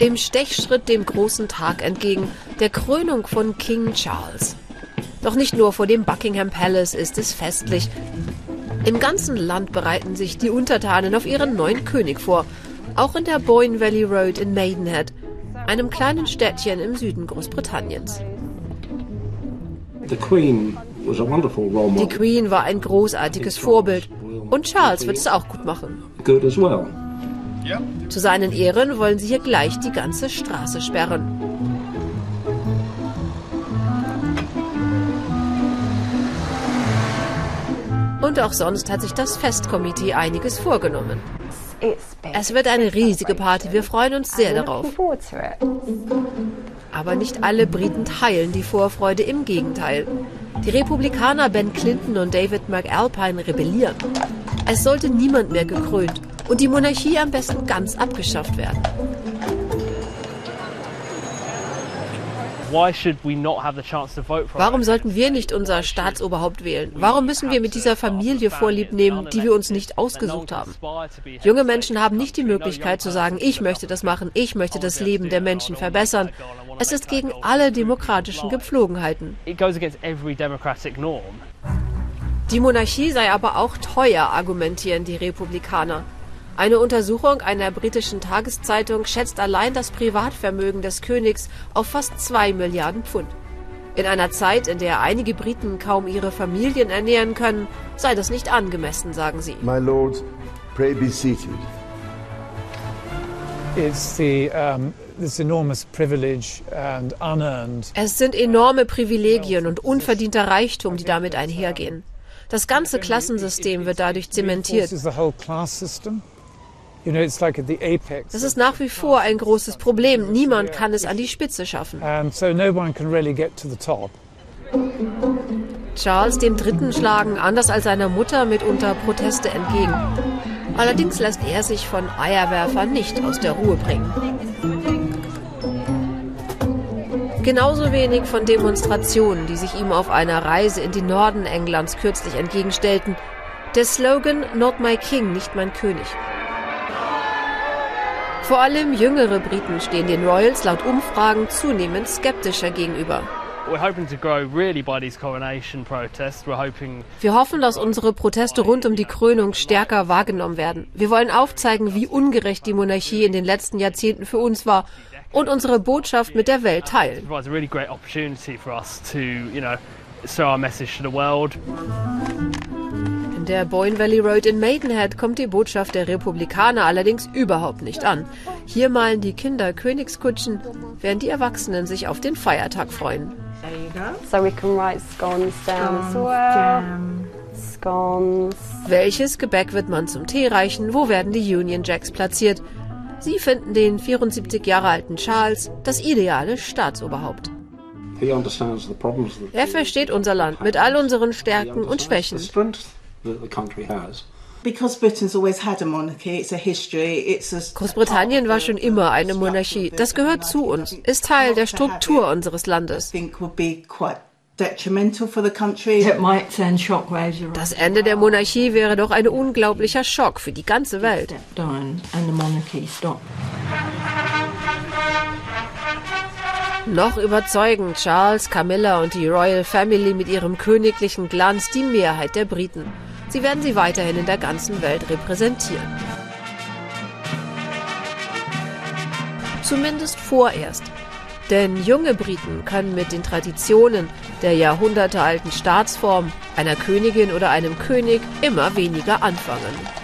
Im Stechschritt dem großen Tag entgegen, der Krönung von King Charles. Doch nicht nur vor dem Buckingham Palace ist es festlich. Im ganzen Land bereiten sich die Untertanen auf ihren neuen König vor. Auch in der Boyne Valley Road in Maidenhead, einem kleinen Städtchen im Süden Großbritanniens. Die. Queen war ein großartiges Vorbild. Und Charles wird es auch gut machen. Zu seinen Ehren wollen sie hier gleich die ganze Straße sperren. Und auch sonst hat sich das Festkomitee einiges vorgenommen. Es wird eine riesige Party, wir freuen uns sehr darauf. Aber nicht alle Briten teilen die Vorfreude, im Gegenteil. Die Republikaner Ben Clinton und David McAlpine rebellieren. Es sollte niemand mehr gekrönt und die Monarchie am besten ganz abgeschafft werden. Warum sollten wir nicht unser Staatsoberhaupt wählen? Warum müssen wir mit dieser Familie Vorlieb nehmen, die wir uns nicht ausgesucht haben? Junge Menschen haben nicht die Möglichkeit zu sagen, ich möchte das machen, ich möchte das Leben der Menschen verbessern. Es ist gegen alle demokratischen Gepflogenheiten. Die Monarchie sei aber auch teuer, argumentieren die Republikaner. Eine Untersuchung einer britischen Tageszeitung schätzt allein das Privatvermögen des Königs auf fast zwei Milliarden Pfund. In einer Zeit, in der einige Briten kaum ihre Familien ernähren können, sei das nicht angemessen, sagen sie. My lords, pray be seated. It's the um, this enormous privilege and unearned Es sind enorme Privilegien und unverdienter Reichtum, die damit einhergehen. Das ganze Klassensystem wird dadurch zementiert. Das ist nach wie vor ein großes Problem. Niemand kann es an die Spitze schaffen. Charles III. schlagen, anders als seiner Mutter, mitunter Proteste entgegen. Allerdings lässt er sich von Eierwerfern nicht aus der Ruhe bringen. Genauso wenig von Demonstrationen, die sich ihm auf einer Reise in den Norden Englands kürzlich entgegenstellten. Der Slogan Not my King, nicht mein König. Vor allem jüngere Briten stehen den Royals laut Umfragen zunehmend skeptischer gegenüber. Wir hoffen, dass unsere Proteste rund um die Krönung stärker wahrgenommen werden. Wir wollen aufzeigen, wie ungerecht die Monarchie in den letzten Jahrzehnten für uns war und unsere Botschaft mit der Welt teilen. Provides a really great opportunity for us to, you know, show our message to the world. In der Boyne Valley Road in Maidenhead kommt die Botschaft der Republikaner allerdings überhaupt nicht an. Hier malen die Kinder Königskutschen, während die Erwachsenen sich auf den Feiertag freuen. So we can write scones down as well. Scones. Welches Gebäck wird man zum Tee reichen? Wo werden die Union Jacks platziert? Sie finden den 74 Jahre alten Charles das ideale Staatsoberhaupt. Er versteht unser Land mit all unseren Stärken und Schwächen. The strength that the country has. Because Britain's always had a monarchy, it's a history, it's a Großbritannien war schon immer eine Monarchie. Das gehört zu uns, ist Teil der Struktur unseres I Landes. think would be quite detrimental for the country. It might send shockwaves around. Das Ende der Monarchie wäre doch ein unglaublicher Schock für die ganze Welt. Noch überzeugen Charles, Camilla und die Royal Family mit ihrem königlichen Glanz die Mehrheit der Briten. Sie werden sie weiterhin in der ganzen Welt repräsentieren. Zumindest vorerst. Denn junge Briten können mit den Traditionen der jahrhundertealten Staatsform einer Königin oder einem König immer weniger anfangen.